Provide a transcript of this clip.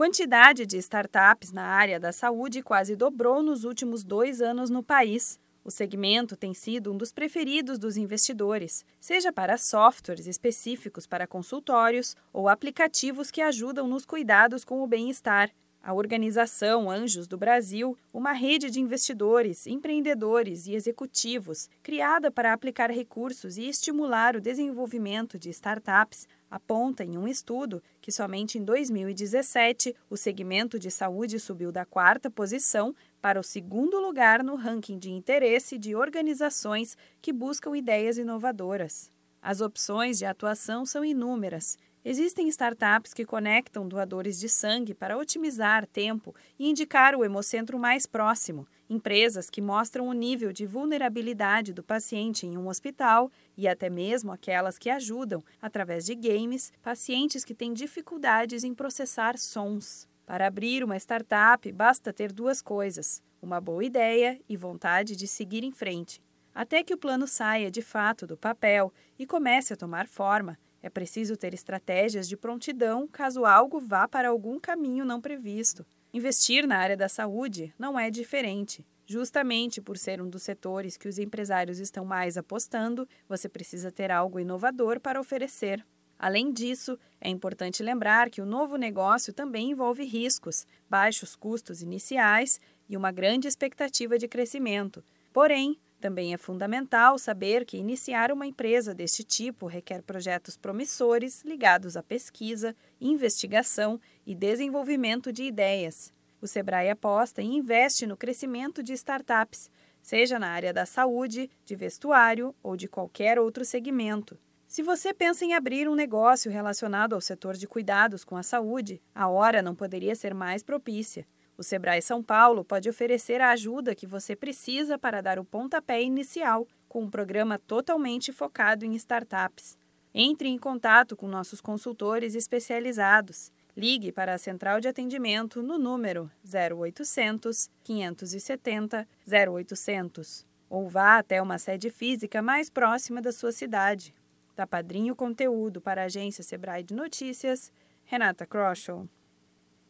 quantidade de startups na área da saúde quase dobrou nos últimos dois anos no país. O segmento tem sido um dos preferidos dos investidores, seja para softwares específicos para consultórios ou aplicativos que ajudam nos cuidados com o bem-estar. A organização Anjos do Brasil, uma rede de investidores, empreendedores e executivos criada para aplicar recursos e estimular o desenvolvimento de startups, aponta em um estudo que somente em 2017 o segmento de saúde subiu da quarta posição para o segundo lugar no ranking de interesse de organizações que buscam ideias inovadoras. As opções de atuação são inúmeras Existem startups que conectam doadores de sangue para otimizar tempo e indicar o hemocentro mais próximo, empresas que mostram o nível de vulnerabilidade do paciente em um hospital e até mesmo aquelas que ajudam, através de games, pacientes que têm dificuldades em processar sons. Para abrir uma startup, basta ter duas coisas: uma boa ideia e vontade de seguir em frente. Até que o plano saia de fato do papel e comece a tomar forma, é preciso ter estratégias de prontidão caso algo vá para algum caminho não previsto. Investir na área da saúde não é diferente. Justamente por ser um dos setores que os empresários estão mais apostando, você precisa ter algo inovador para oferecer. Além disso, é importante lembrar que o novo negócio também envolve riscos, baixos custos iniciais e uma grande expectativa de crescimento. Porém, também é fundamental saber que iniciar uma empresa deste tipo requer projetos promissores ligados à pesquisa, investigação e desenvolvimento de ideias. O Sebrae aposta e investe no crescimento de startups, seja na área da saúde, de vestuário ou de qualquer outro segmento. Se você pensa em abrir um negócio relacionado ao setor de cuidados com a saúde, a hora não poderia ser mais propícia. O Sebrae São Paulo pode oferecer a ajuda que você precisa para dar o pontapé inicial com um programa totalmente focado em startups. Entre em contato com nossos consultores especializados. Ligue para a central de atendimento no número 0800 570 0800 ou vá até uma sede física mais próxima da sua cidade. Da Padrinho Conteúdo para a agência Sebrae de Notícias, Renata Kroschel.